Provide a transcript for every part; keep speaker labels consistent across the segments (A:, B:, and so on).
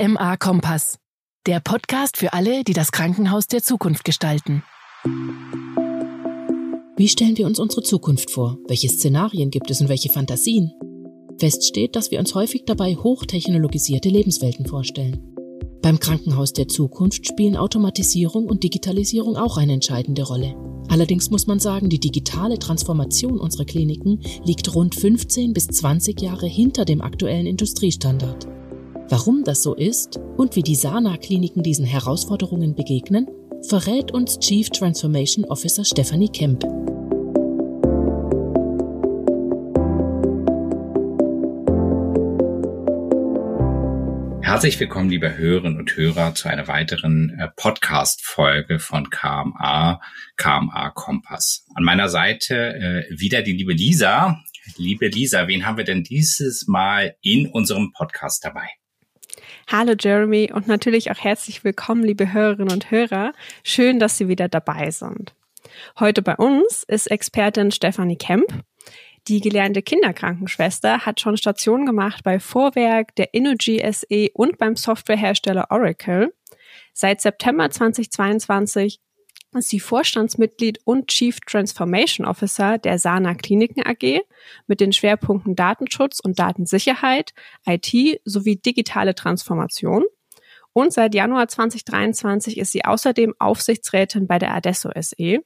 A: KMA Kompass. Der Podcast für alle, die das Krankenhaus der Zukunft gestalten.
B: Wie stellen wir uns unsere Zukunft vor? Welche Szenarien gibt es und welche Fantasien? Fest steht, dass wir uns häufig dabei hochtechnologisierte Lebenswelten vorstellen. Beim Krankenhaus der Zukunft spielen Automatisierung und Digitalisierung auch eine entscheidende Rolle. Allerdings muss man sagen, die digitale Transformation unserer Kliniken liegt rund 15 bis 20 Jahre hinter dem aktuellen Industriestandard. Warum das so ist und wie die Sana-Kliniken diesen Herausforderungen begegnen, verrät uns Chief Transformation Officer Stephanie Kemp.
C: Herzlich willkommen, liebe Hörerinnen und Hörer, zu einer weiteren äh, Podcast-Folge von KMA, KMA Kompass. An meiner Seite äh, wieder die liebe Lisa. Liebe Lisa, wen haben wir denn dieses Mal in unserem Podcast dabei?
D: Hallo Jeremy und natürlich auch herzlich willkommen, liebe Hörerinnen und Hörer. Schön, dass Sie wieder dabei sind. Heute bei uns ist Expertin Stefanie Kemp. Die gelernte Kinderkrankenschwester hat schon Stationen gemacht bei Vorwerk, der Innogy SE und beim Softwarehersteller Oracle. Seit September 2022 sie Vorstandsmitglied und Chief Transformation Officer der Sana Kliniken AG mit den Schwerpunkten Datenschutz und Datensicherheit, IT sowie digitale Transformation. Und seit Januar 2023 ist sie außerdem Aufsichtsrätin bei der Adesso SE.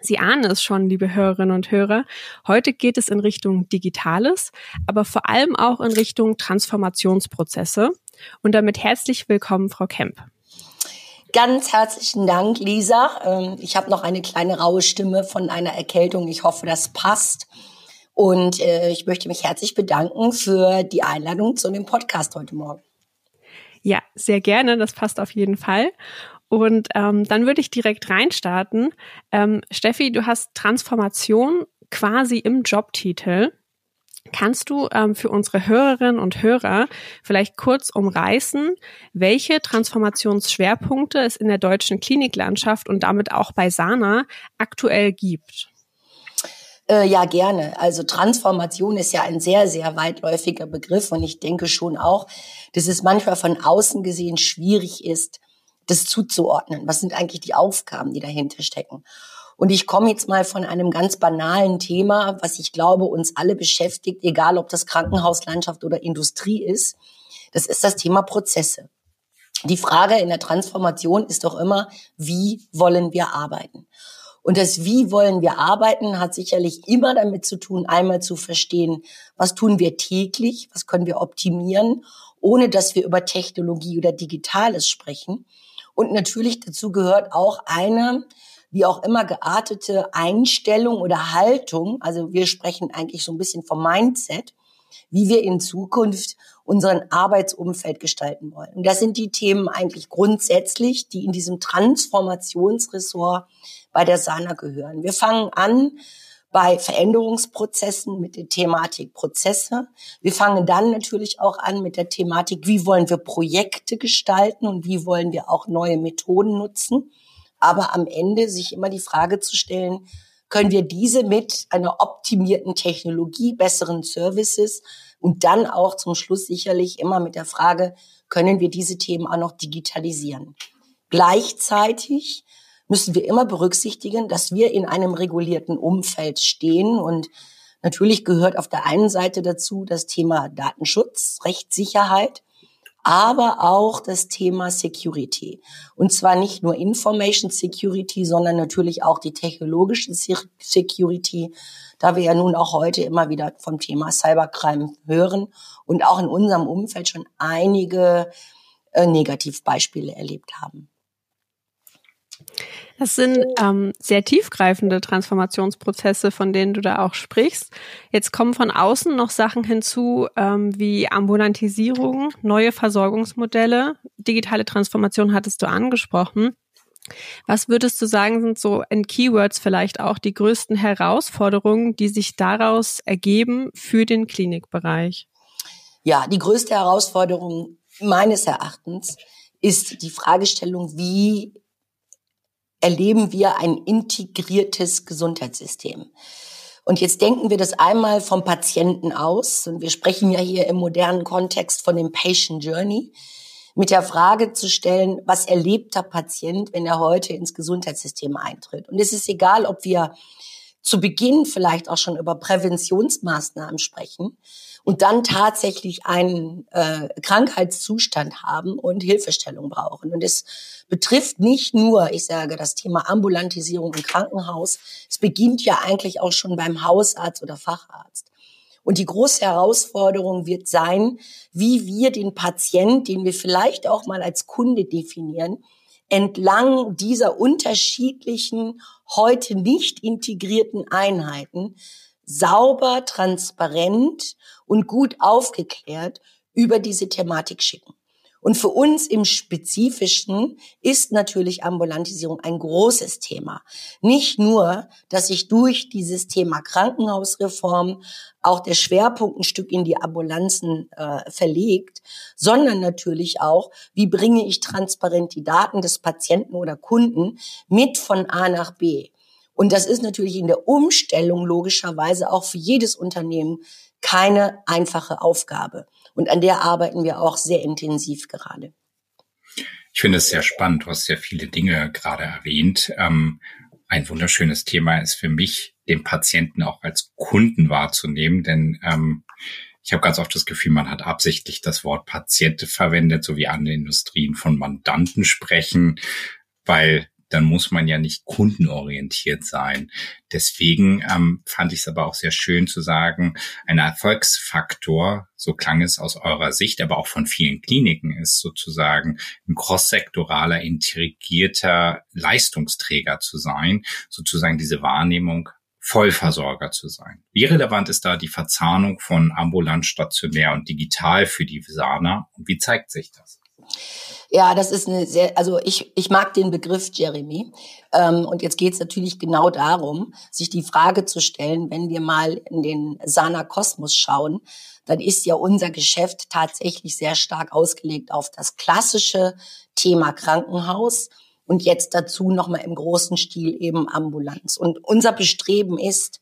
D: Sie ahnen es schon, liebe Hörerinnen und Hörer. Heute geht es in Richtung Digitales, aber vor allem auch in Richtung Transformationsprozesse. Und damit herzlich willkommen, Frau Kemp.
E: Ganz herzlichen Dank, Lisa. Ähm, ich habe noch eine kleine raue Stimme von einer Erkältung. Ich hoffe, das passt. Und äh, ich möchte mich herzlich bedanken für die Einladung zu dem Podcast heute Morgen.
D: Ja, sehr gerne. Das passt auf jeden Fall. Und ähm, dann würde ich direkt reinstarten. Ähm, Steffi, du hast Transformation quasi im Jobtitel. Kannst du ähm, für unsere Hörerinnen und Hörer vielleicht kurz umreißen, welche Transformationsschwerpunkte es in der deutschen Kliniklandschaft und damit auch bei Sana aktuell gibt?
E: Äh, ja, gerne. Also Transformation ist ja ein sehr, sehr weitläufiger Begriff und ich denke schon auch, dass es manchmal von außen gesehen schwierig ist, das zuzuordnen. Was sind eigentlich die Aufgaben, die dahinter stecken? Und ich komme jetzt mal von einem ganz banalen Thema, was ich glaube uns alle beschäftigt, egal ob das Krankenhauslandschaft oder Industrie ist. Das ist das Thema Prozesse. Die Frage in der Transformation ist doch immer, wie wollen wir arbeiten? Und das Wie wollen wir arbeiten hat sicherlich immer damit zu tun, einmal zu verstehen, was tun wir täglich, was können wir optimieren, ohne dass wir über Technologie oder Digitales sprechen. Und natürlich dazu gehört auch eine wie auch immer geartete Einstellung oder Haltung, also wir sprechen eigentlich so ein bisschen vom Mindset, wie wir in Zukunft unseren Arbeitsumfeld gestalten wollen. Und das sind die Themen eigentlich grundsätzlich, die in diesem Transformationsressort bei der SANA gehören. Wir fangen an bei Veränderungsprozessen mit der Thematik Prozesse. Wir fangen dann natürlich auch an mit der Thematik, wie wollen wir Projekte gestalten und wie wollen wir auch neue Methoden nutzen aber am Ende sich immer die Frage zu stellen, können wir diese mit einer optimierten Technologie, besseren Services und dann auch zum Schluss sicherlich immer mit der Frage, können wir diese Themen auch noch digitalisieren. Gleichzeitig müssen wir immer berücksichtigen, dass wir in einem regulierten Umfeld stehen und natürlich gehört auf der einen Seite dazu das Thema Datenschutz, Rechtssicherheit, aber auch das Thema Security. Und zwar nicht nur Information Security, sondern natürlich auch die technologische Security, da wir ja nun auch heute immer wieder vom Thema Cybercrime hören und auch in unserem Umfeld schon einige äh, Negativbeispiele erlebt haben.
D: Das sind ähm, sehr tiefgreifende Transformationsprozesse, von denen du da auch sprichst. Jetzt kommen von außen noch Sachen hinzu ähm, wie Ambulantisierung, neue Versorgungsmodelle, digitale Transformation hattest du angesprochen. Was würdest du sagen, sind so in Keywords vielleicht auch die größten Herausforderungen, die sich daraus ergeben für den Klinikbereich?
E: Ja, die größte Herausforderung meines Erachtens ist die Fragestellung, wie erleben wir ein integriertes Gesundheitssystem. Und jetzt denken wir das einmal vom Patienten aus. Und wir sprechen ja hier im modernen Kontext von dem Patient Journey. mit der Frage zu stellen, was erlebt der Patient, wenn er heute ins Gesundheitssystem eintritt. Und es ist egal, ob wir zu Beginn vielleicht auch schon über Präventionsmaßnahmen sprechen und dann tatsächlich einen äh, Krankheitszustand haben und Hilfestellung brauchen. Und es betrifft nicht nur, ich sage, das Thema Ambulantisierung im Krankenhaus. Es beginnt ja eigentlich auch schon beim Hausarzt oder Facharzt. Und die große Herausforderung wird sein, wie wir den Patient, den wir vielleicht auch mal als Kunde definieren, entlang dieser unterschiedlichen, heute nicht integrierten Einheiten sauber, transparent und gut aufgeklärt über diese Thematik schicken. Und für uns im Spezifischen ist natürlich Ambulantisierung ein großes Thema. Nicht nur, dass sich durch dieses Thema Krankenhausreform auch der Schwerpunkt ein Stück in die Ambulanzen äh, verlegt, sondern natürlich auch, wie bringe ich transparent die Daten des Patienten oder Kunden mit von A nach B. Und das ist natürlich in der Umstellung logischerweise auch für jedes Unternehmen keine einfache Aufgabe. Und an der arbeiten wir auch sehr intensiv gerade.
C: Ich finde es sehr spannend. Du hast sehr viele Dinge gerade erwähnt. Ähm, ein wunderschönes Thema ist für mich, den Patienten auch als Kunden wahrzunehmen, denn ähm, ich habe ganz oft das Gefühl, man hat absichtlich das Wort Patient verwendet, so wie andere Industrien von Mandanten sprechen, weil dann muss man ja nicht kundenorientiert sein. Deswegen ähm, fand ich es aber auch sehr schön zu sagen, ein Erfolgsfaktor, so klang es aus eurer Sicht, aber auch von vielen Kliniken, ist sozusagen ein crosssektoraler, integrierter Leistungsträger zu sein, sozusagen diese Wahrnehmung Vollversorger zu sein. Wie relevant ist da die Verzahnung von ambulant, stationär und digital für die Visana und wie zeigt sich das?
E: Ja, das ist eine sehr, also ich, ich mag den Begriff Jeremy. Ähm, und jetzt geht es natürlich genau darum, sich die Frage zu stellen, wenn wir mal in den Sana Kosmos schauen, dann ist ja unser Geschäft tatsächlich sehr stark ausgelegt auf das klassische Thema Krankenhaus und jetzt dazu nochmal im großen Stil eben Ambulanz. Und unser Bestreben ist,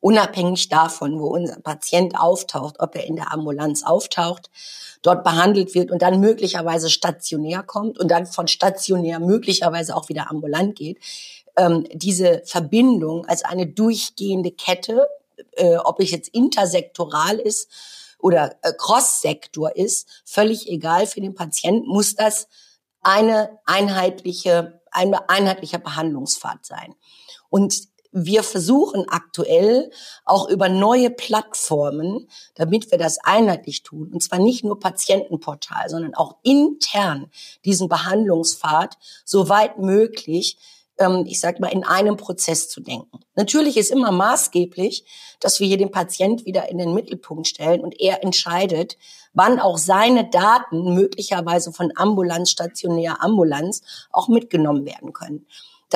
E: unabhängig davon, wo unser Patient auftaucht, ob er in der Ambulanz auftaucht, dort behandelt wird und dann möglicherweise stationär kommt und dann von stationär möglicherweise auch wieder ambulant geht, ähm, diese Verbindung als eine durchgehende Kette, äh, ob es jetzt intersektoral ist oder äh, Cross-Sektor ist, völlig egal für den Patienten, muss das eine einheitliche, ein einheitlicher Behandlungspfad sein. Und wir versuchen aktuell auch über neue Plattformen, damit wir das einheitlich tun, und zwar nicht nur Patientenportal, sondern auch intern diesen Behandlungspfad so weit möglich, ähm, ich sage mal, in einem Prozess zu denken. Natürlich ist immer maßgeblich, dass wir hier den Patient wieder in den Mittelpunkt stellen und er entscheidet, wann auch seine Daten möglicherweise von Ambulanz, stationär Ambulanz auch mitgenommen werden können.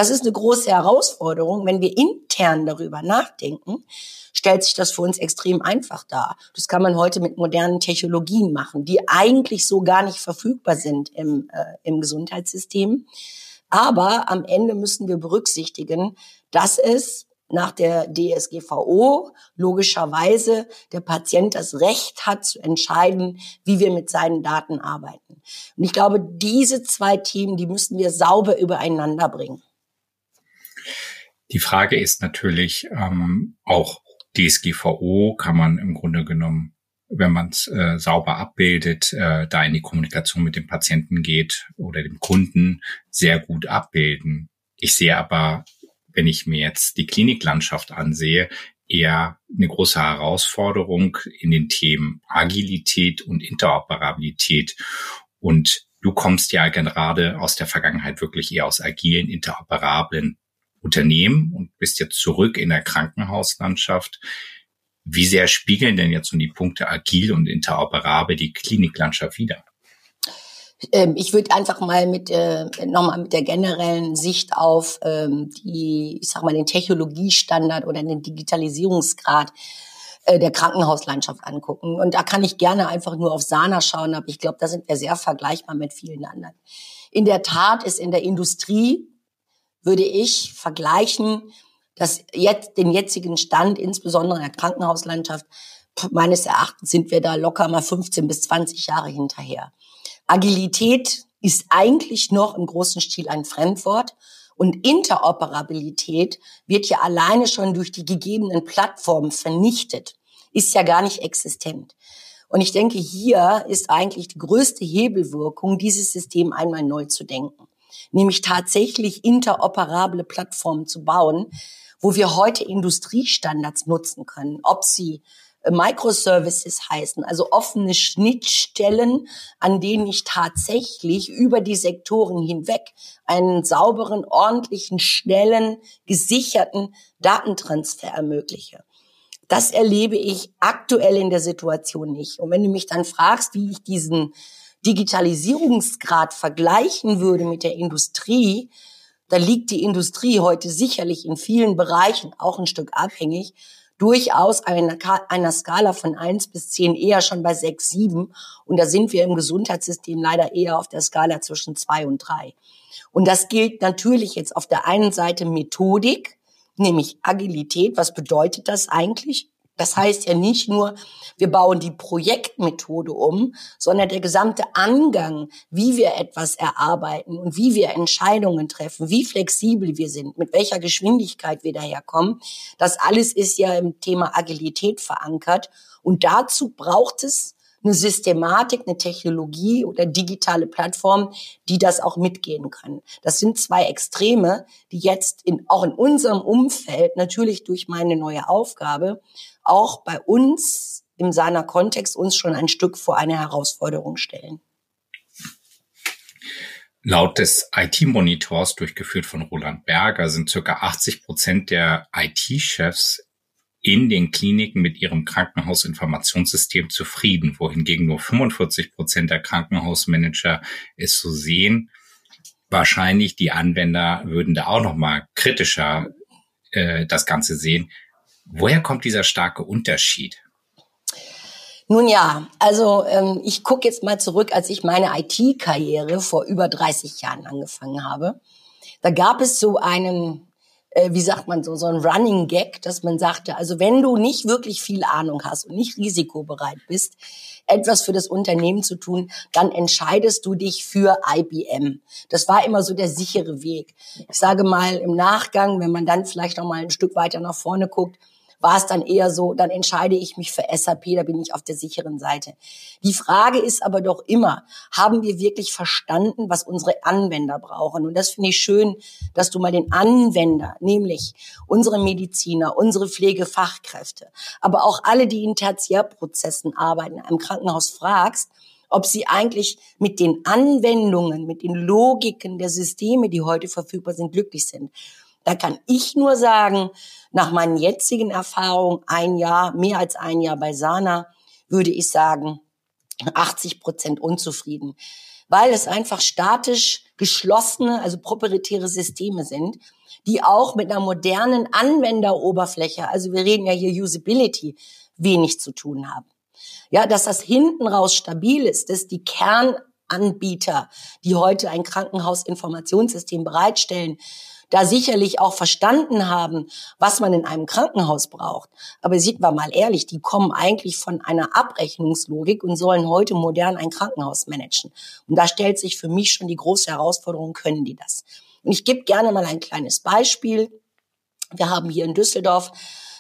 E: Das ist eine große Herausforderung. Wenn wir intern darüber nachdenken, stellt sich das für uns extrem einfach dar. Das kann man heute mit modernen Technologien machen, die eigentlich so gar nicht verfügbar sind im, äh, im Gesundheitssystem. Aber am Ende müssen wir berücksichtigen, dass es nach der DSGVO logischerweise der Patient das Recht hat zu entscheiden, wie wir mit seinen Daten arbeiten. Und ich glaube, diese zwei Themen, die müssen wir sauber übereinander bringen.
C: Die Frage ist natürlich ähm, auch DSGVO kann man im Grunde genommen, wenn man es äh, sauber abbildet, äh, da in die Kommunikation mit dem Patienten geht oder dem Kunden sehr gut abbilden. Ich sehe aber, wenn ich mir jetzt die Kliniklandschaft ansehe, eher eine große Herausforderung in den Themen Agilität und Interoperabilität. Und du kommst ja gerade aus der Vergangenheit wirklich eher aus agilen, interoperablen Unternehmen und bist jetzt zurück in der Krankenhauslandschaft. Wie sehr spiegeln denn jetzt so die Punkte agil und interoperabel die Kliniklandschaft wieder?
E: Ähm, ich würde einfach mal mit äh, nochmal mit der generellen Sicht auf ähm, die, ich sag mal, den Technologiestandard oder den Digitalisierungsgrad äh, der Krankenhauslandschaft angucken. Und da kann ich gerne einfach nur auf Sana schauen, aber ich glaube, da sind wir sehr vergleichbar mit vielen anderen. In der Tat ist in der Industrie würde ich vergleichen, dass jetzt den jetzigen Stand, insbesondere in der Krankenhauslandschaft, meines Erachtens sind wir da locker mal 15 bis 20 Jahre hinterher. Agilität ist eigentlich noch im großen Stil ein Fremdwort. Und Interoperabilität wird ja alleine schon durch die gegebenen Plattformen vernichtet, ist ja gar nicht existent. Und ich denke, hier ist eigentlich die größte Hebelwirkung, dieses System einmal neu zu denken. Nämlich tatsächlich interoperable Plattformen zu bauen, wo wir heute Industriestandards nutzen können, ob sie Microservices heißen, also offene Schnittstellen, an denen ich tatsächlich über die Sektoren hinweg einen sauberen, ordentlichen, schnellen, gesicherten Datentransfer ermögliche. Das erlebe ich aktuell in der Situation nicht. Und wenn du mich dann fragst, wie ich diesen Digitalisierungsgrad vergleichen würde mit der Industrie, da liegt die Industrie heute sicherlich in vielen Bereichen auch ein Stück abhängig durchaus einer, einer Skala von eins bis zehn eher schon bei sechs, sieben. Und da sind wir im Gesundheitssystem leider eher auf der Skala zwischen zwei und drei. Und das gilt natürlich jetzt auf der einen Seite Methodik, nämlich Agilität. Was bedeutet das eigentlich? Das heißt ja nicht nur, wir bauen die Projektmethode um, sondern der gesamte Angang, wie wir etwas erarbeiten und wie wir Entscheidungen treffen, wie flexibel wir sind, mit welcher Geschwindigkeit wir daherkommen, das alles ist ja im Thema Agilität verankert. Und dazu braucht es eine Systematik, eine Technologie oder digitale Plattform, die das auch mitgehen können. Das sind zwei Extreme, die jetzt in, auch in unserem Umfeld natürlich durch meine neue Aufgabe auch bei uns im seiner Kontext uns schon ein Stück vor eine Herausforderung stellen.
C: Laut des IT-Monitors, durchgeführt von Roland Berger, sind circa 80 Prozent der IT-Chefs in den Kliniken mit ihrem Krankenhausinformationssystem zufrieden, wohingegen nur 45 Prozent der Krankenhausmanager es so sehen. Wahrscheinlich die Anwender würden da auch noch mal kritischer äh, das Ganze sehen. Woher kommt dieser starke Unterschied?
E: Nun ja, also ähm, ich gucke jetzt mal zurück, als ich meine IT-Karriere vor über 30 Jahren angefangen habe. Da gab es so einen, äh, wie sagt man so, so ein Running Gag, dass man sagte, also wenn du nicht wirklich viel Ahnung hast und nicht risikobereit bist, etwas für das Unternehmen zu tun, dann entscheidest du dich für IBM. Das war immer so der sichere Weg. Ich sage mal im Nachgang, wenn man dann vielleicht noch mal ein Stück weiter nach vorne guckt, war es dann eher so, dann entscheide ich mich für SAP, da bin ich auf der sicheren Seite. Die Frage ist aber doch immer, haben wir wirklich verstanden, was unsere Anwender brauchen? Und das finde ich schön, dass du mal den Anwender, nämlich unsere Mediziner, unsere Pflegefachkräfte, aber auch alle, die in Tertiärprozessen arbeiten, im Krankenhaus fragst, ob sie eigentlich mit den Anwendungen, mit den Logiken der Systeme, die heute verfügbar sind, glücklich sind. Da kann ich nur sagen, nach meinen jetzigen Erfahrungen, ein Jahr, mehr als ein Jahr bei Sana, würde ich sagen, 80 Prozent unzufrieden, weil es einfach statisch geschlossene, also proprietäre Systeme sind, die auch mit einer modernen Anwenderoberfläche, also wir reden ja hier Usability, wenig zu tun haben. Ja, dass das hinten raus stabil ist, dass die Kernanbieter, die heute ein Krankenhausinformationssystem bereitstellen, da sicherlich auch verstanden haben, was man in einem Krankenhaus braucht. Aber sieht man mal ehrlich, die kommen eigentlich von einer Abrechnungslogik und sollen heute modern ein Krankenhaus managen. Und da stellt sich für mich schon die große Herausforderung, können die das? Und ich gebe gerne mal ein kleines Beispiel. Wir haben hier in Düsseldorf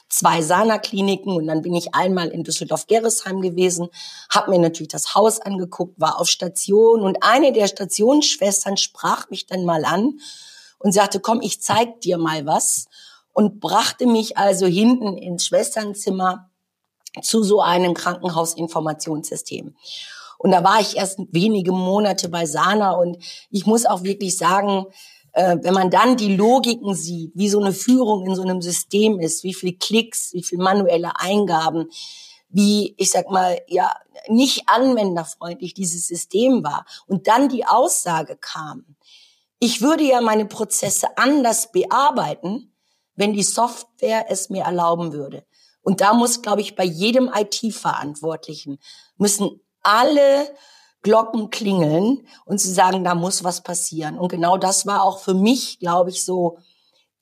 E: zwei Sana-Kliniken und dann bin ich einmal in Düsseldorf-Gerresheim gewesen, habe mir natürlich das Haus angeguckt, war auf Station und eine der Stationsschwestern sprach mich dann mal an und sagte, komm, ich zeig dir mal was und brachte mich also hinten ins Schwesternzimmer zu so einem Krankenhausinformationssystem. Und da war ich erst wenige Monate bei Sana und ich muss auch wirklich sagen, äh, wenn man dann die Logiken sieht, wie so eine Führung in so einem System ist, wie viel Klicks, wie viel manuelle Eingaben, wie, ich sag mal, ja, nicht anwenderfreundlich dieses System war. Und dann die Aussage kam, ich würde ja meine Prozesse anders bearbeiten, wenn die Software es mir erlauben würde. Und da muss, glaube ich, bei jedem IT-Verantwortlichen müssen alle Glocken klingeln und zu sagen, da muss was passieren. Und genau das war auch für mich, glaube ich, so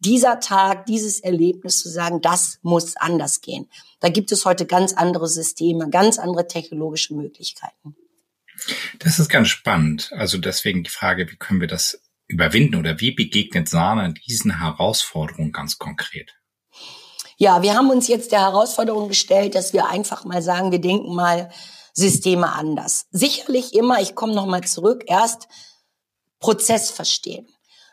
E: dieser Tag, dieses Erlebnis zu sagen, das muss anders gehen. Da gibt es heute ganz andere Systeme, ganz andere technologische Möglichkeiten.
C: Das ist ganz spannend. Also deswegen die Frage, wie können wir das überwinden oder wie begegnet Sana diesen Herausforderungen ganz konkret?
E: Ja, wir haben uns jetzt der Herausforderung gestellt, dass wir einfach mal sagen, wir denken mal Systeme anders. Sicherlich immer, ich komme nochmal zurück, erst Prozess verstehen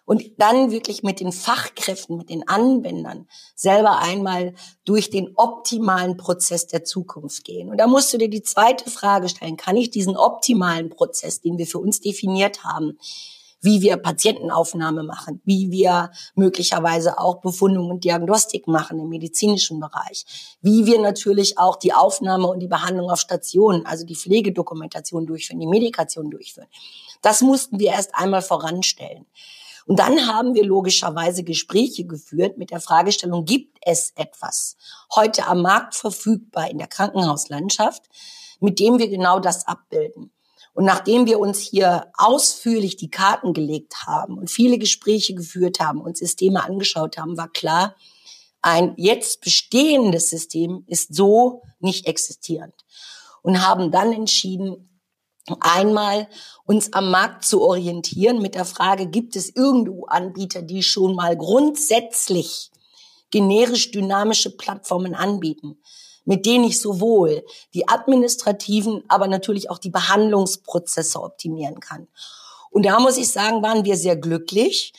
E: und dann wirklich mit den Fachkräften, mit den Anwendern selber einmal durch den optimalen Prozess der Zukunft gehen. Und da musst du dir die zweite Frage stellen, kann ich diesen optimalen Prozess, den wir für uns definiert haben, wie wir Patientenaufnahme machen, wie wir möglicherweise auch Befundung und Diagnostik machen im medizinischen Bereich, wie wir natürlich auch die Aufnahme und die Behandlung auf Stationen, also die Pflegedokumentation durchführen, die Medikation durchführen. Das mussten wir erst einmal voranstellen. Und dann haben wir logischerweise Gespräche geführt mit der Fragestellung, gibt es etwas heute am Markt verfügbar in der Krankenhauslandschaft, mit dem wir genau das abbilden? Und nachdem wir uns hier ausführlich die Karten gelegt haben und viele Gespräche geführt haben und Systeme angeschaut haben, war klar, ein jetzt bestehendes System ist so nicht existierend. Und haben dann entschieden, einmal uns am Markt zu orientieren mit der Frage, gibt es irgendwo Anbieter, die schon mal grundsätzlich generisch dynamische Plattformen anbieten? Mit denen ich sowohl die administrativen, aber natürlich auch die Behandlungsprozesse optimieren kann. Und da muss ich sagen, waren wir sehr glücklich,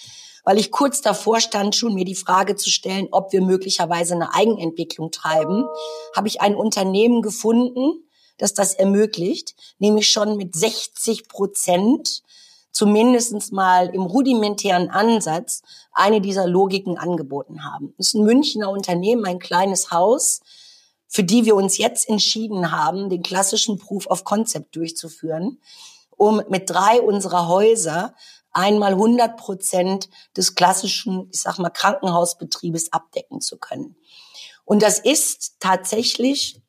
E: weil ich kurz davor stand, schon mir die Frage zu stellen, ob wir möglicherweise eine Eigenentwicklung treiben, habe ich ein Unternehmen gefunden, das das ermöglicht, nämlich schon mit 60 Prozent zumindestens mal im rudimentären Ansatz eine dieser Logiken angeboten haben. Das ist ein Münchner Unternehmen, ein kleines Haus, für die wir uns jetzt entschieden haben, den klassischen Proof of Concept durchzuführen, um mit drei unserer Häuser einmal 100 Prozent des klassischen, ich sag mal, Krankenhausbetriebes abdecken zu können. Und das ist tatsächlich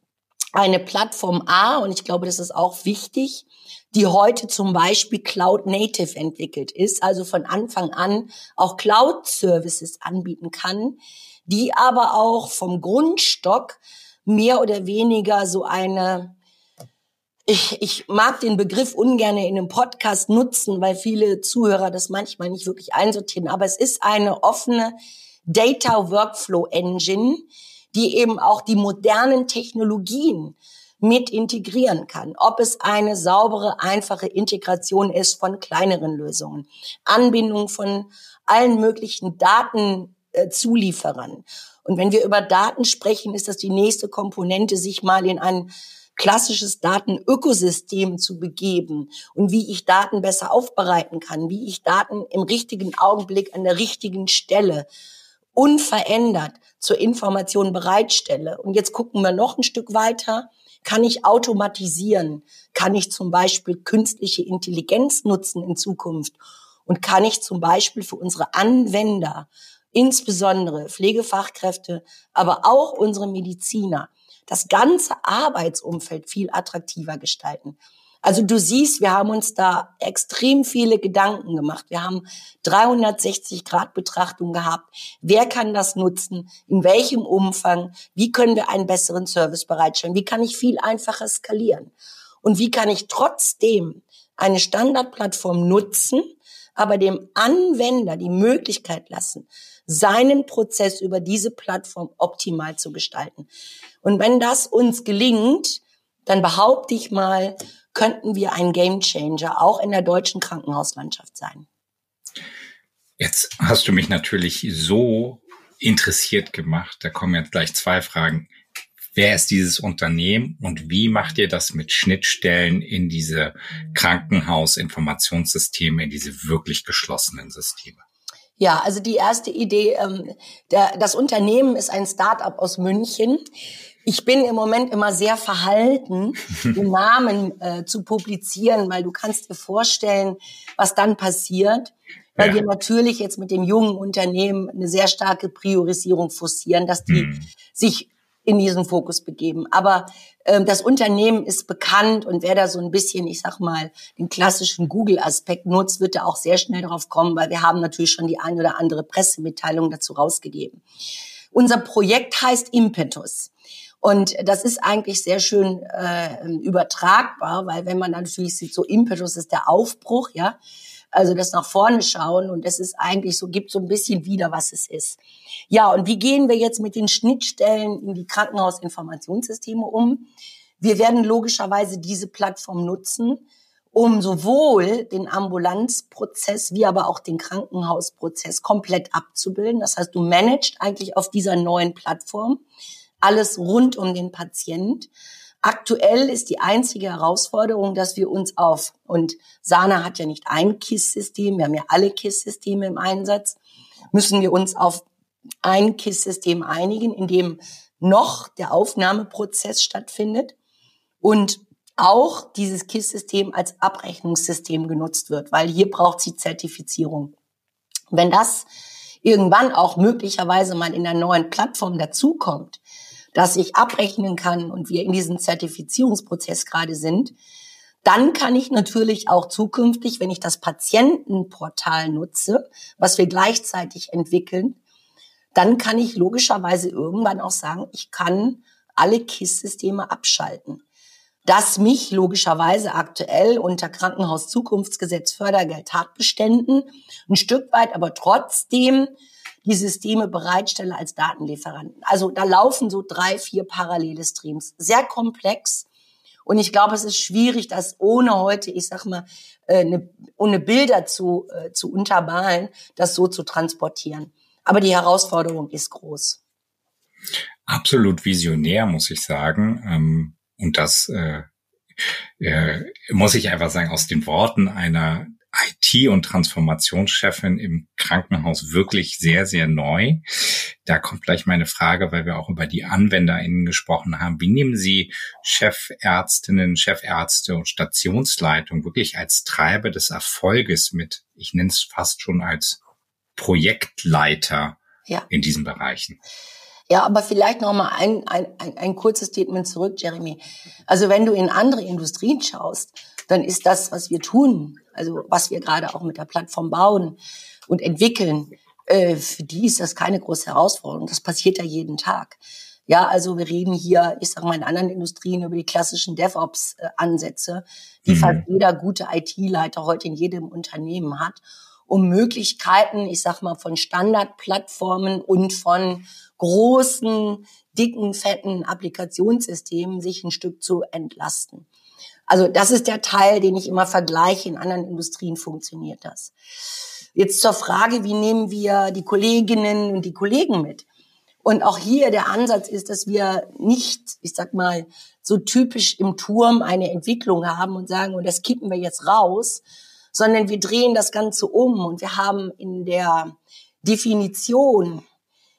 E: eine Plattform A, und ich glaube, das ist auch wichtig, die heute zum Beispiel Cloud Native entwickelt ist, also von Anfang an auch Cloud Services anbieten kann, die aber auch vom Grundstock mehr oder weniger so eine, ich, ich mag den Begriff ungern in einem Podcast nutzen, weil viele Zuhörer das manchmal nicht wirklich einsortieren, aber es ist eine offene Data Workflow Engine, die eben auch die modernen Technologien mit integrieren kann. Ob es eine saubere, einfache Integration ist von kleineren Lösungen, Anbindung von allen möglichen Datenzulieferern und wenn wir über Daten sprechen, ist das die nächste Komponente, sich mal in ein klassisches Datenökosystem zu begeben und wie ich Daten besser aufbereiten kann, wie ich Daten im richtigen Augenblick an der richtigen Stelle unverändert zur Information bereitstelle. Und jetzt gucken wir noch ein Stück weiter. Kann ich automatisieren? Kann ich zum Beispiel künstliche Intelligenz nutzen in Zukunft? Und kann ich zum Beispiel für unsere Anwender insbesondere Pflegefachkräfte, aber auch unsere Mediziner, das ganze Arbeitsumfeld viel attraktiver gestalten. Also du siehst, wir haben uns da extrem viele Gedanken gemacht. Wir haben 360 Grad Betrachtung gehabt. Wer kann das nutzen? In welchem Umfang? Wie können wir einen besseren Service bereitstellen? Wie kann ich viel einfacher skalieren? Und wie kann ich trotzdem eine Standardplattform nutzen, aber dem Anwender die Möglichkeit lassen, seinen Prozess über diese Plattform optimal zu gestalten. Und wenn das uns gelingt, dann behaupte ich mal, könnten wir ein Gamechanger auch in der deutschen Krankenhauslandschaft sein.
C: Jetzt hast du mich natürlich so interessiert gemacht. Da kommen jetzt gleich zwei Fragen. Wer ist dieses Unternehmen und wie macht ihr das mit Schnittstellen in diese Krankenhausinformationssysteme, in diese wirklich geschlossenen Systeme?
E: Ja, also die erste Idee, ähm, der, das Unternehmen ist ein Start-up aus München. Ich bin im Moment immer sehr verhalten, den Namen äh, zu publizieren, weil du kannst dir vorstellen, was dann passiert, weil ja. wir natürlich jetzt mit dem jungen Unternehmen eine sehr starke Priorisierung forcieren, dass die hm. sich in diesen Fokus begeben. Aber ähm, das Unternehmen ist bekannt und wer da so ein bisschen, ich sag mal, den klassischen Google-Aspekt nutzt, wird da auch sehr schnell darauf kommen, weil wir haben natürlich schon die ein oder andere Pressemitteilung dazu rausgegeben. Unser Projekt heißt Impetus. Und das ist eigentlich sehr schön äh, übertragbar, weil wenn man natürlich sieht, so Impetus ist der Aufbruch, ja, also das nach vorne schauen und es ist eigentlich so, gibt so ein bisschen wieder, was es ist. Ja, und wie gehen wir jetzt mit den Schnittstellen in die Krankenhausinformationssysteme um? Wir werden logischerweise diese Plattform nutzen, um sowohl den Ambulanzprozess wie aber auch den Krankenhausprozess komplett abzubilden. Das heißt, du managst eigentlich auf dieser neuen Plattform alles rund um den Patient. Aktuell ist die einzige Herausforderung, dass wir uns auf, und Sana hat ja nicht ein KISS-System, wir haben ja alle KISS-Systeme im Einsatz, müssen wir uns auf ein KISS-System einigen, in dem noch der Aufnahmeprozess stattfindet und auch dieses KISS-System als Abrechnungssystem genutzt wird, weil hier braucht sie Zertifizierung. Wenn das irgendwann auch möglicherweise mal in der neuen Plattform dazukommt, dass ich abrechnen kann und wir in diesem Zertifizierungsprozess gerade sind, dann kann ich natürlich auch zukünftig, wenn ich das Patientenportal nutze, was wir gleichzeitig entwickeln, dann kann ich logischerweise irgendwann auch sagen, ich kann alle KISS-Systeme abschalten. Das mich logischerweise aktuell unter Krankenhauszukunftsgesetz Fördergeld Tatbeständen ein Stück weit aber trotzdem die Systeme bereitstelle als Datenlieferanten. Also da laufen so drei, vier parallele Streams. Sehr komplex. Und ich glaube, es ist schwierig, das ohne heute, ich sag mal, eine, äh, ohne Bilder zu, äh, zu untermalen, das so zu transportieren. Aber die Herausforderung ist groß.
C: Absolut visionär, muss ich sagen. Ähm, und das äh, äh, muss ich einfach sagen, aus den Worten einer IT- und Transformationschefin im Krankenhaus wirklich sehr, sehr neu. Da kommt gleich meine Frage, weil wir auch über die AnwenderInnen gesprochen haben. Wie nehmen Sie Chefärztinnen, Chefärzte und Stationsleitung wirklich als Treiber des Erfolges mit? Ich nenne es fast schon als Projektleiter ja. in diesen Bereichen.
E: Ja, aber vielleicht noch mal ein, ein, ein, ein kurzes Statement zurück, Jeremy. Also wenn du in andere Industrien schaust, dann ist das, was wir tun, also was wir gerade auch mit der Plattform bauen und entwickeln, äh, für die ist das keine große Herausforderung. Das passiert ja jeden Tag. Ja, also wir reden hier, ich sage mal in anderen Industrien über die klassischen DevOps-Ansätze, die mhm. fast jeder gute IT-Leiter heute in jedem Unternehmen hat, um Möglichkeiten, ich sag mal, von Standardplattformen und von großen, dicken, fetten Applikationssystemen sich ein Stück zu entlasten. Also das ist der Teil, den ich immer vergleiche. In anderen Industrien funktioniert das. Jetzt zur Frage, wie nehmen wir die Kolleginnen und die Kollegen mit? Und auch hier der Ansatz ist, dass wir nicht, ich sag mal, so typisch im Turm eine Entwicklung haben und sagen, und das kippen wir jetzt raus, sondern wir drehen das Ganze um und wir haben in der Definition,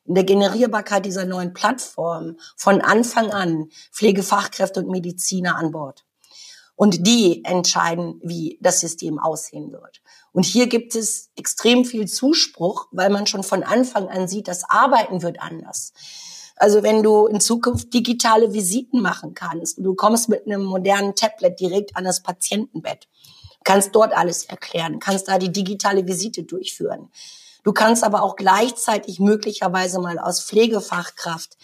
E: in der Generierbarkeit dieser neuen Plattform von Anfang an Pflegefachkräfte und Mediziner an Bord. Und die entscheiden, wie das System aussehen wird. Und hier gibt es extrem viel Zuspruch, weil man schon von Anfang an sieht, das Arbeiten wird anders. Also wenn du in Zukunft digitale Visiten machen kannst, du kommst mit einem modernen Tablet direkt an das Patientenbett, kannst dort alles erklären, kannst da die digitale Visite durchführen. Du kannst aber auch gleichzeitig möglicherweise mal aus Pflegefachkraft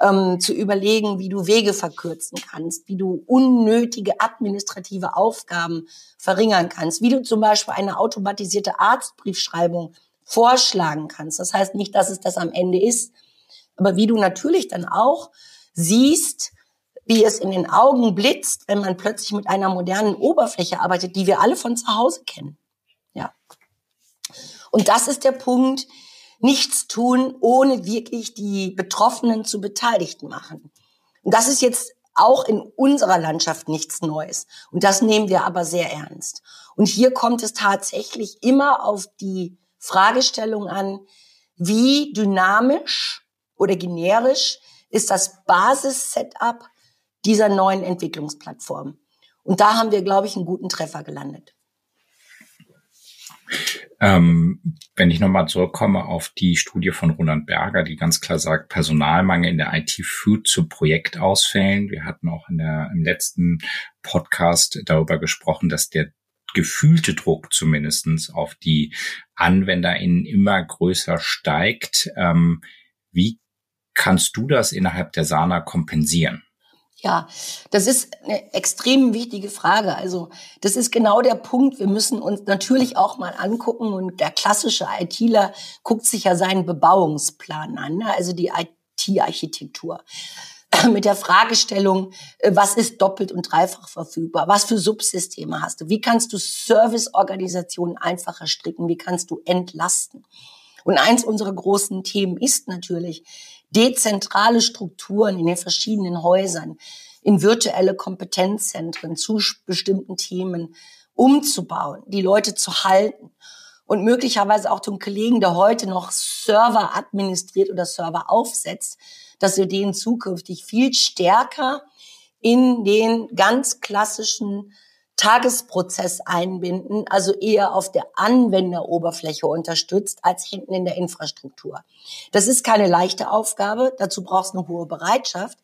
E: ähm, zu überlegen, wie du Wege verkürzen kannst, wie du unnötige administrative Aufgaben verringern kannst, wie du zum Beispiel eine automatisierte Arztbriefschreibung vorschlagen kannst. Das heißt nicht, dass es das am Ende ist, aber wie du natürlich dann auch siehst, wie es in den Augen blitzt, wenn man plötzlich mit einer modernen Oberfläche arbeitet, die wir alle von zu Hause kennen. Ja. Und das ist der Punkt, nichts tun, ohne wirklich die Betroffenen zu Beteiligten machen. Und das ist jetzt auch in unserer Landschaft nichts Neues. Und das nehmen wir aber sehr ernst. Und hier kommt es tatsächlich immer auf die Fragestellung an, wie dynamisch oder generisch ist das Basis-Setup dieser neuen Entwicklungsplattform. Und da haben wir, glaube ich, einen guten Treffer gelandet.
C: Ähm, wenn ich nochmal zurückkomme auf die Studie von Roland Berger, die ganz klar sagt, Personalmangel in der IT führt zu Projektausfällen. Wir hatten auch in der, im letzten Podcast darüber gesprochen, dass der gefühlte Druck zumindestens auf die AnwenderInnen immer größer steigt. Ähm, wie kannst du das innerhalb der Sana kompensieren?
E: Ja, das ist eine extrem wichtige Frage. Also das ist genau der Punkt. Wir müssen uns natürlich auch mal angucken und der klassische ITler guckt sich ja seinen Bebauungsplan an, ne? also die IT-Architektur mit der Fragestellung, äh, was ist doppelt und dreifach verfügbar? Was für Subsysteme hast du? Wie kannst du Serviceorganisationen einfacher stricken? Wie kannst du entlasten? Und eins unserer großen Themen ist natürlich, dezentrale Strukturen in den verschiedenen Häusern, in virtuelle Kompetenzzentren zu bestimmten Themen umzubauen, die Leute zu halten und möglicherweise auch den Kollegen, der heute noch Server administriert oder Server aufsetzt, dass wir den zukünftig viel stärker in den ganz klassischen Tagesprozess einbinden, also eher auf der Anwenderoberfläche unterstützt als hinten in der Infrastruktur. Das ist keine leichte Aufgabe, dazu brauchst du eine hohe Bereitschaft.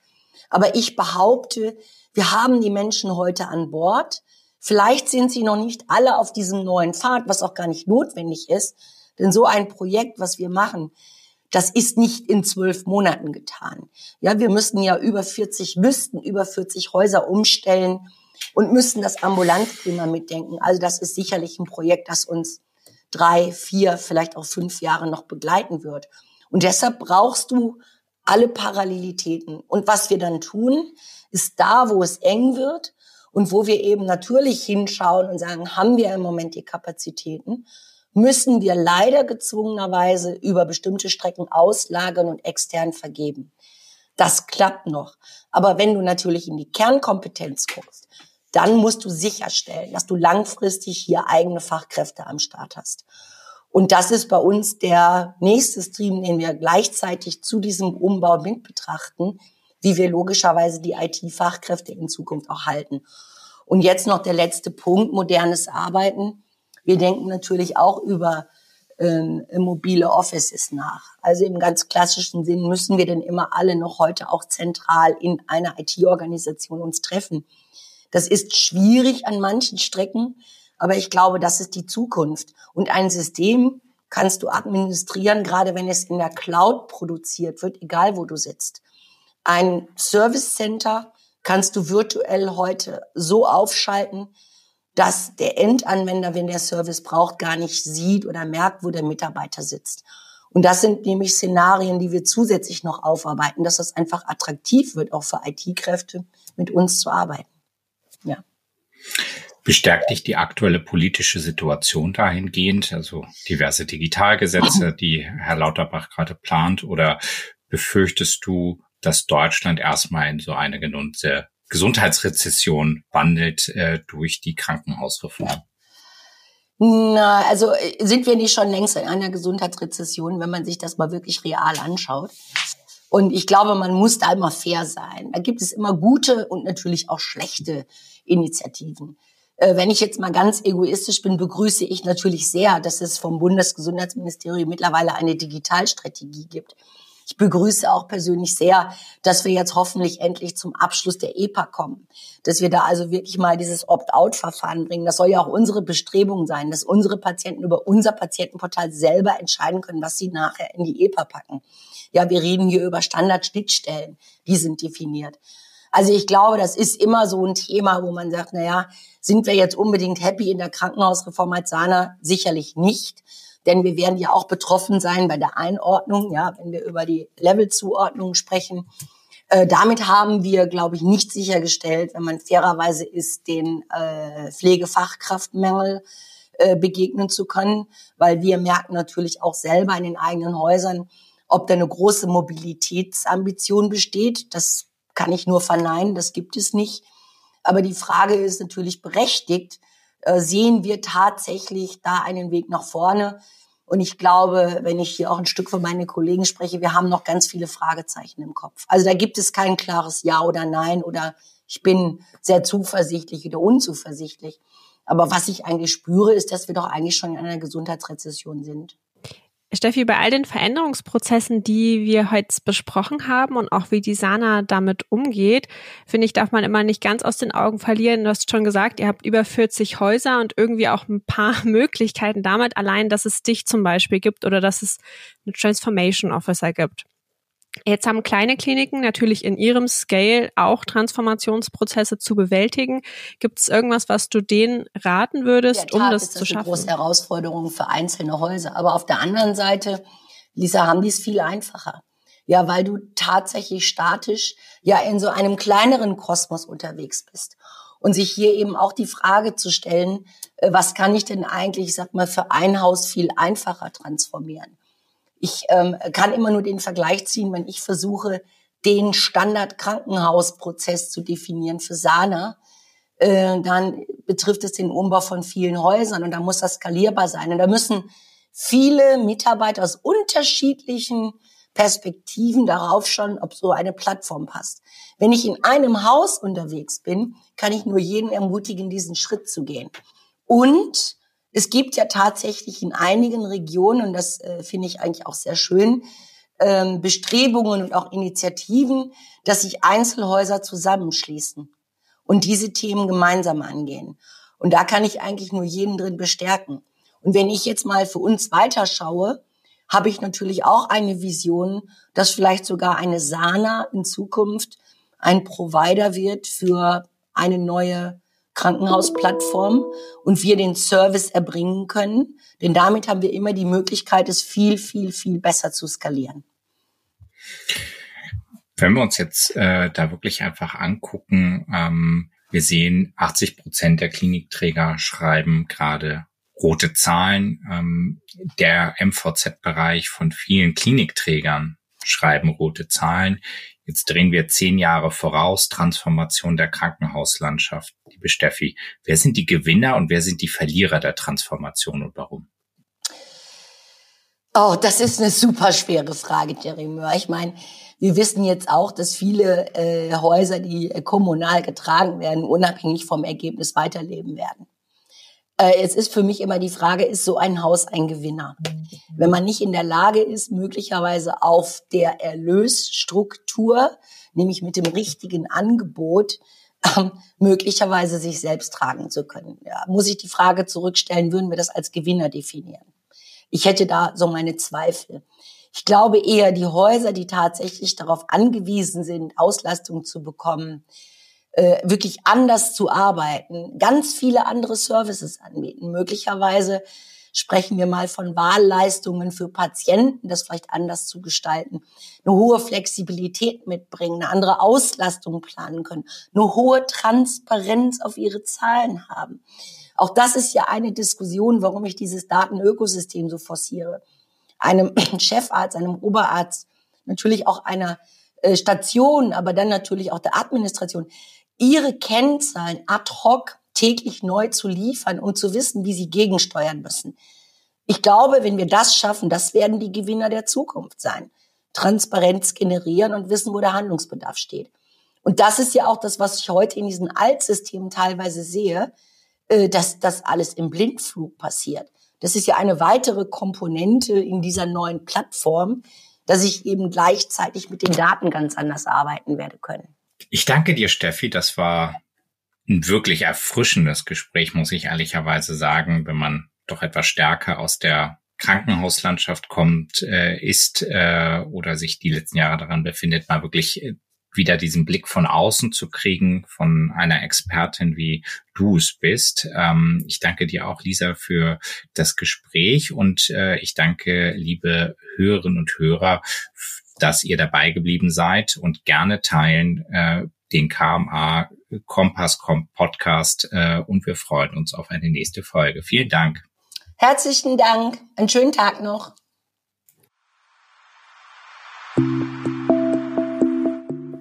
E: Aber ich behaupte, wir haben die Menschen heute an Bord. Vielleicht sind sie noch nicht alle auf diesem neuen Pfad, was auch gar nicht notwendig ist. Denn so ein Projekt, was wir machen, das ist nicht in zwölf Monaten getan. Ja, wir müssen ja über 40, müssten über 40 Häuser umstellen und müssen das Ambulantklima mitdenken. Also das ist sicherlich ein Projekt, das uns drei, vier, vielleicht auch fünf Jahre noch begleiten wird. Und deshalb brauchst du alle Parallelitäten. Und was wir dann tun, ist da, wo es eng wird und wo wir eben natürlich hinschauen und sagen, haben wir im Moment die Kapazitäten, müssen wir leider gezwungenerweise über bestimmte Strecken auslagern und extern vergeben. Das klappt noch. Aber wenn du natürlich in die Kernkompetenz guckst, dann musst du sicherstellen, dass du langfristig hier eigene Fachkräfte am Start hast. Und das ist bei uns der nächste Stream, den wir gleichzeitig zu diesem Umbau mit betrachten, wie wir logischerweise die IT-Fachkräfte in Zukunft auch halten. Und jetzt noch der letzte Punkt, modernes Arbeiten. Wir denken natürlich auch über ähm, mobile Offices nach. Also im ganz klassischen Sinn müssen wir denn immer alle noch heute auch zentral in einer IT-Organisation uns treffen. Das ist schwierig an manchen Strecken, aber ich glaube, das ist die Zukunft. Und ein System kannst du administrieren, gerade wenn es in der Cloud produziert wird, egal wo du sitzt. Ein Service Center kannst du virtuell heute so aufschalten, dass der Endanwender, wenn der Service braucht, gar nicht sieht oder merkt, wo der Mitarbeiter sitzt. Und das sind nämlich Szenarien, die wir zusätzlich noch aufarbeiten, dass es einfach attraktiv wird, auch für IT-Kräfte mit uns zu arbeiten. Ja.
C: Bestärkt dich die aktuelle politische Situation dahingehend, also diverse Digitalgesetze, die Herr Lauterbach gerade plant, oder befürchtest du, dass Deutschland erstmal in so eine genannte Gesundheitsrezession wandelt äh, durch die Krankenhausreform?
E: Na, also äh, sind wir nicht schon längst in einer Gesundheitsrezession, wenn man sich das mal wirklich real anschaut? Und ich glaube, man muss da immer fair sein. Da gibt es immer gute und natürlich auch schlechte Initiativen. Äh, wenn ich jetzt mal ganz egoistisch bin, begrüße ich natürlich sehr, dass es vom Bundesgesundheitsministerium mittlerweile eine Digitalstrategie gibt. Ich begrüße auch persönlich sehr, dass wir jetzt hoffentlich endlich zum Abschluss der EPA kommen. Dass wir da also wirklich mal dieses Opt-out-Verfahren bringen. Das soll ja auch unsere Bestrebung sein, dass unsere Patienten über unser Patientenportal selber entscheiden können, was sie nachher in die EPA packen. Ja, wir reden hier über Standardschnittstellen. Die sind definiert. Also ich glaube, das ist immer so ein Thema, wo man sagt, na ja, sind wir jetzt unbedingt happy in der Krankenhausreform als Sana? Sicherlich nicht. Denn wir werden ja auch betroffen sein bei der Einordnung, ja, wenn wir über die Levelzuordnung sprechen. Äh, damit haben wir, glaube ich, nicht sichergestellt, wenn man fairerweise ist, den äh, Pflegefachkraftmängel äh, begegnen zu können, weil wir merken natürlich auch selber in den eigenen Häusern, ob da eine große Mobilitätsambition besteht. Das kann ich nur verneinen, das gibt es nicht. Aber die Frage ist natürlich berechtigt, äh, sehen wir tatsächlich da einen Weg nach vorne? Und ich glaube, wenn ich hier auch ein Stück von meinen Kollegen spreche, wir haben noch ganz viele Fragezeichen im Kopf. Also da gibt es kein klares Ja oder Nein oder ich bin sehr zuversichtlich oder unzuversichtlich. Aber was ich eigentlich spüre, ist, dass wir doch eigentlich schon in einer Gesundheitsrezession sind.
D: Steffi, bei all den Veränderungsprozessen, die wir heute besprochen haben und auch wie die Sana damit umgeht, finde ich, darf man immer nicht ganz aus den Augen verlieren. Du hast schon gesagt, ihr habt über 40 Häuser und irgendwie auch ein paar Möglichkeiten damit allein, dass es dich zum Beispiel gibt oder dass es eine Transformation Officer gibt. Jetzt haben kleine Kliniken natürlich in ihrem Scale auch Transformationsprozesse zu bewältigen. Gibt es irgendwas, was du denen raten würdest, um das,
E: das
D: zu schaffen?
E: Das ist eine große Herausforderung für einzelne Häuser. Aber auf der anderen Seite, Lisa, haben die es viel einfacher. Ja, weil du tatsächlich statisch ja in so einem kleineren Kosmos unterwegs bist. Und sich hier eben auch die Frage zu stellen, äh, was kann ich denn eigentlich, ich sag mal, für ein Haus viel einfacher transformieren? Ich ähm, kann immer nur den Vergleich ziehen, wenn ich versuche, den Standard-Krankenhausprozess zu definieren für Sana, äh, dann betrifft es den Umbau von vielen Häusern und da muss das skalierbar sein. Und da müssen viele Mitarbeiter aus unterschiedlichen Perspektiven darauf schauen, ob so eine Plattform passt. Wenn ich in einem Haus unterwegs bin, kann ich nur jeden ermutigen, diesen Schritt zu gehen. Und es gibt ja tatsächlich in einigen Regionen, und das äh, finde ich eigentlich auch sehr schön, ähm, Bestrebungen und auch Initiativen, dass sich Einzelhäuser zusammenschließen und diese Themen gemeinsam angehen. Und da kann ich eigentlich nur jeden drin bestärken. Und wenn ich jetzt mal für uns weiterschaue, habe ich natürlich auch eine Vision, dass vielleicht sogar eine Sana in Zukunft ein Provider wird für eine neue Krankenhausplattform und wir den Service erbringen können. Denn damit haben wir immer die Möglichkeit, es viel, viel, viel besser zu skalieren.
C: Wenn wir uns jetzt äh, da wirklich einfach angucken, ähm, wir sehen, 80 Prozent der Klinikträger schreiben gerade rote Zahlen. Ähm, der MVZ-Bereich von vielen Klinikträgern schreiben rote Zahlen. Jetzt drehen wir zehn Jahre voraus, Transformation der Krankenhauslandschaft. Liebe Steffi, wer sind die Gewinner und wer sind die Verlierer der Transformation und warum?
E: Oh, das ist eine super schwere Frage, Jerry Möhr. Ich meine, wir wissen jetzt auch, dass viele äh, Häuser, die äh, kommunal getragen werden, unabhängig vom Ergebnis weiterleben werden. Äh, es ist für mich immer die Frage, ist so ein Haus ein Gewinner? Wenn man nicht in der Lage ist, möglicherweise auf der Erlösstruktur, nämlich mit dem richtigen Angebot, ähm, möglicherweise sich selbst tragen zu können. Ja, muss ich die Frage zurückstellen, würden wir das als Gewinner definieren? Ich hätte da so meine Zweifel. Ich glaube eher, die Häuser, die tatsächlich darauf angewiesen sind, Auslastung zu bekommen, äh, wirklich anders zu arbeiten, ganz viele andere Services anbieten. Möglicherweise sprechen wir mal von Wahlleistungen für Patienten, das vielleicht anders zu gestalten, eine hohe Flexibilität mitbringen, eine andere Auslastung planen können, eine hohe Transparenz auf ihre Zahlen haben. Auch das ist ja eine Diskussion, warum ich dieses Datenökosystem so forciere. Einem Chefarzt, einem Oberarzt, natürlich auch einer äh, Station, aber dann natürlich auch der Administration ihre Kennzahlen ad hoc täglich neu zu liefern, um zu wissen, wie sie gegensteuern müssen. Ich glaube, wenn wir das schaffen, das werden die Gewinner der Zukunft sein. Transparenz generieren und wissen, wo der Handlungsbedarf steht. Und das ist ja auch das, was ich heute in diesen Altsystemen teilweise sehe, äh, dass das alles im Blindflug passiert. Das ist ja eine weitere Komponente in dieser neuen Plattform, dass ich eben gleichzeitig mit den Daten ganz anders arbeiten werde können.
C: Ich danke dir, Steffi. Das war ein wirklich erfrischendes Gespräch, muss ich ehrlicherweise sagen, wenn man doch etwas stärker aus der Krankenhauslandschaft kommt, äh, ist äh, oder sich die letzten Jahre daran befindet, mal wirklich äh, wieder diesen Blick von außen zu kriegen von einer Expertin wie du es bist. Ähm, ich danke dir auch, Lisa, für das Gespräch und äh, ich danke, liebe Hörerinnen und Hörer, dass ihr dabei geblieben seid und gerne teilen äh, den KMA Kompass Podcast äh, und wir freuen uns auf eine nächste Folge. Vielen Dank.
E: Herzlichen Dank. Einen schönen Tag noch.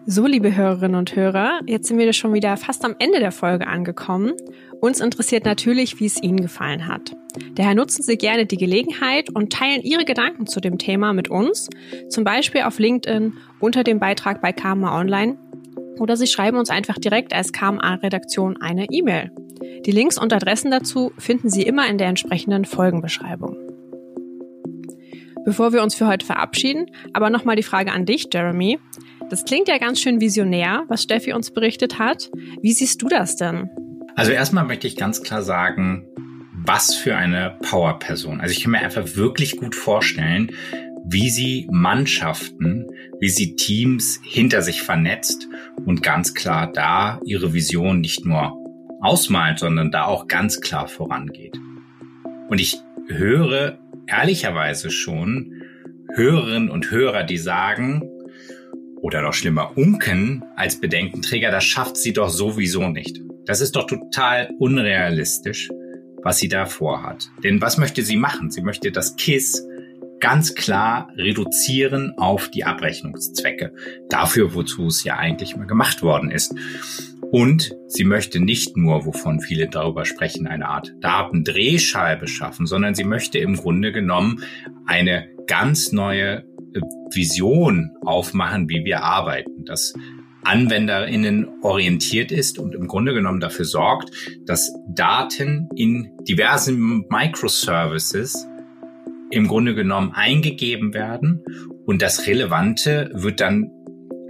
D: So, liebe Hörerinnen und Hörer, jetzt sind wir schon wieder fast am Ende der Folge angekommen. Uns interessiert natürlich, wie es Ihnen gefallen hat. Daher nutzen Sie gerne die Gelegenheit und teilen Ihre Gedanken zu dem Thema mit uns, zum Beispiel auf LinkedIn unter dem Beitrag bei Karma Online oder Sie schreiben uns einfach direkt als KMA-Redaktion eine E-Mail. Die Links und Adressen dazu finden Sie immer in der entsprechenden Folgenbeschreibung. Bevor wir uns für heute verabschieden, aber nochmal die Frage an dich, Jeremy. Das klingt ja ganz schön visionär, was Steffi uns berichtet hat. Wie siehst du das denn?
C: Also erstmal möchte ich ganz klar sagen, was für eine Power-Person. Also ich kann mir einfach wirklich gut vorstellen, wie sie Mannschaften, wie sie Teams hinter sich vernetzt und ganz klar da ihre Vision nicht nur ausmalt, sondern da auch ganz klar vorangeht. Und ich höre ehrlicherweise schon Hörerinnen und Hörer, die sagen, oder noch schlimmer, Unken als Bedenkenträger, das schafft sie doch sowieso nicht. Das ist doch total unrealistisch, was sie da vorhat. Denn was möchte sie machen? Sie möchte das KISS ganz klar reduzieren auf die Abrechnungszwecke. Dafür, wozu es ja eigentlich mal gemacht worden ist. Und sie möchte nicht nur, wovon viele darüber sprechen, eine Art Datendrehscheibe schaffen, sondern sie möchte im Grunde genommen eine ganz neue äh, Vision aufmachen, wie wir arbeiten, das AnwenderInnen orientiert ist und im Grunde genommen dafür sorgt, dass Daten in diversen Microservices im Grunde genommen eingegeben werden und das Relevante wird dann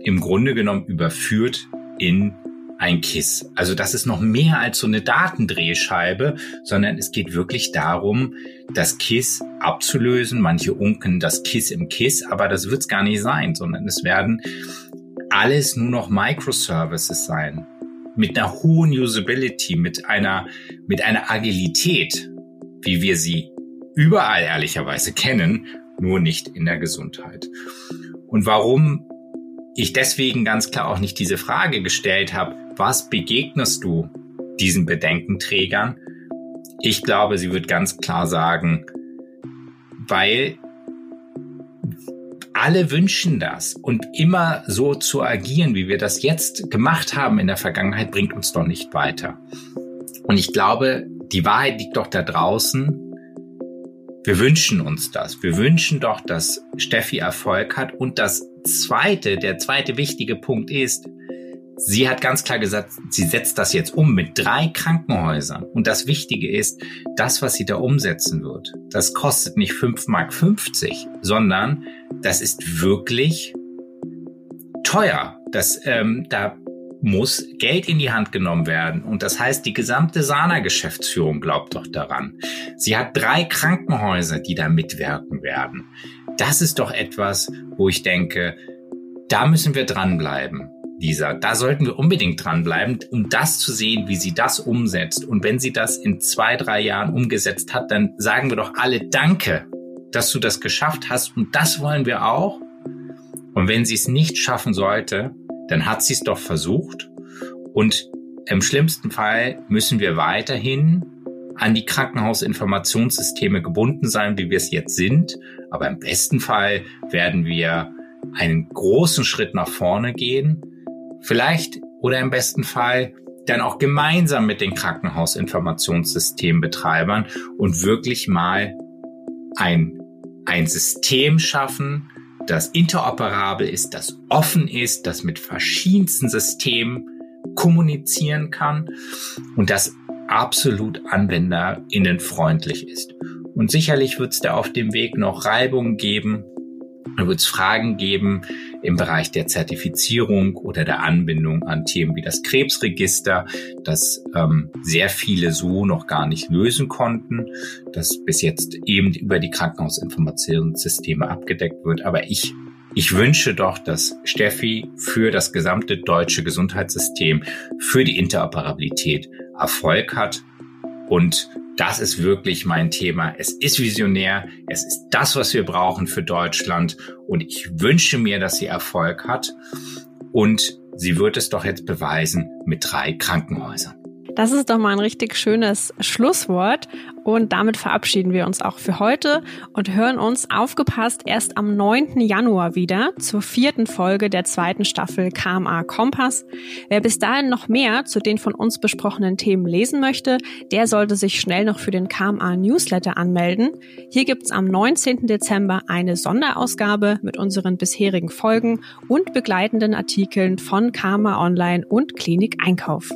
C: im Grunde genommen überführt in ein KISS. Also das ist noch mehr als so eine Datendrehscheibe, sondern es geht wirklich darum, das KISS abzulösen. Manche unken das KISS im KISS, aber das wird es gar nicht sein, sondern es werden alles nur noch Microservices sein. Mit einer hohen Usability, mit einer, mit einer Agilität, wie wir sie überall ehrlicherweise kennen, nur nicht in der Gesundheit. Und warum ich deswegen ganz klar auch nicht diese Frage gestellt habe, was begegnest du diesen Bedenkenträgern? Ich glaube, sie wird ganz klar sagen, weil alle wünschen das und immer so zu agieren, wie wir das jetzt gemacht haben in der Vergangenheit, bringt uns doch nicht weiter. Und ich glaube, die Wahrheit liegt doch da draußen. Wir wünschen uns das. Wir wünschen doch, dass Steffi Erfolg hat. Und das zweite, der zweite wichtige Punkt ist, Sie hat ganz klar gesagt, sie setzt das jetzt um mit drei Krankenhäusern. Und das Wichtige ist, das, was sie da umsetzen wird, das kostet nicht 5,50 Mark, sondern das ist wirklich teuer. Das, ähm, da muss Geld in die Hand genommen werden. Und das heißt, die gesamte Sana-Geschäftsführung glaubt doch daran. Sie hat drei Krankenhäuser, die da mitwirken werden. Das ist doch etwas, wo ich denke, da müssen wir dranbleiben. Lisa. Da sollten wir unbedingt dranbleiben, um das zu sehen, wie sie das umsetzt. Und wenn sie das in zwei, drei Jahren umgesetzt hat, dann sagen wir doch alle Danke, dass du das geschafft hast. Und das wollen wir auch. Und wenn sie es nicht schaffen sollte, dann hat sie es doch versucht. Und im schlimmsten Fall müssen wir weiterhin an die Krankenhausinformationssysteme gebunden sein, wie wir es jetzt sind. Aber im besten Fall werden wir einen großen Schritt nach vorne gehen Vielleicht oder im besten Fall dann auch gemeinsam mit den Krankenhausinformationssystembetreibern und wirklich mal ein, ein System schaffen, das interoperabel ist, das offen ist, das mit verschiedensten Systemen kommunizieren kann und das absolut anwenderinnenfreundlich ist. Und sicherlich wird es da auf dem Weg noch Reibungen geben, wird es Fragen geben im Bereich der Zertifizierung oder der Anbindung an Themen wie das Krebsregister, das ähm, sehr viele so noch gar nicht lösen konnten, das bis jetzt eben über die Krankenhausinformationssysteme abgedeckt wird. Aber ich ich wünsche doch, dass Steffi für das gesamte deutsche Gesundheitssystem, für die Interoperabilität Erfolg hat und das ist wirklich mein Thema. Es ist visionär. Es ist das, was wir brauchen für Deutschland. Und ich wünsche mir, dass sie Erfolg hat. Und sie wird es doch jetzt beweisen mit drei Krankenhäusern.
D: Das ist doch mal ein richtig schönes Schlusswort. Und damit verabschieden wir uns auch für heute und hören uns aufgepasst erst am 9. Januar wieder zur vierten Folge der zweiten Staffel KMA Kompass. Wer bis dahin noch mehr zu den von uns besprochenen Themen lesen möchte, der sollte sich schnell noch für den KMA Newsletter anmelden. Hier gibt's am 19. Dezember eine Sonderausgabe mit unseren bisherigen Folgen und begleitenden Artikeln von KMA Online und Klinik Einkauf.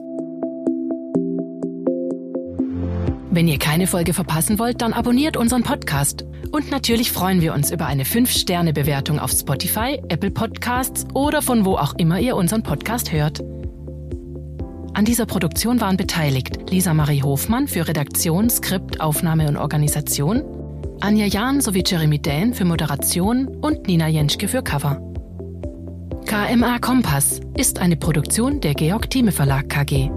A: Wenn ihr keine Folge verpassen wollt, dann abonniert unseren Podcast. Und natürlich freuen wir uns über eine 5-Sterne-Bewertung auf Spotify, Apple Podcasts oder von wo auch immer ihr unseren Podcast hört. An dieser Produktion waren beteiligt Lisa Marie Hofmann für Redaktion, Skript, Aufnahme und Organisation,
B: Anja Jahn sowie Jeremy Dähn für Moderation und Nina Jenschke für Cover. KMA Kompass ist eine Produktion der Georg Thieme Verlag KG.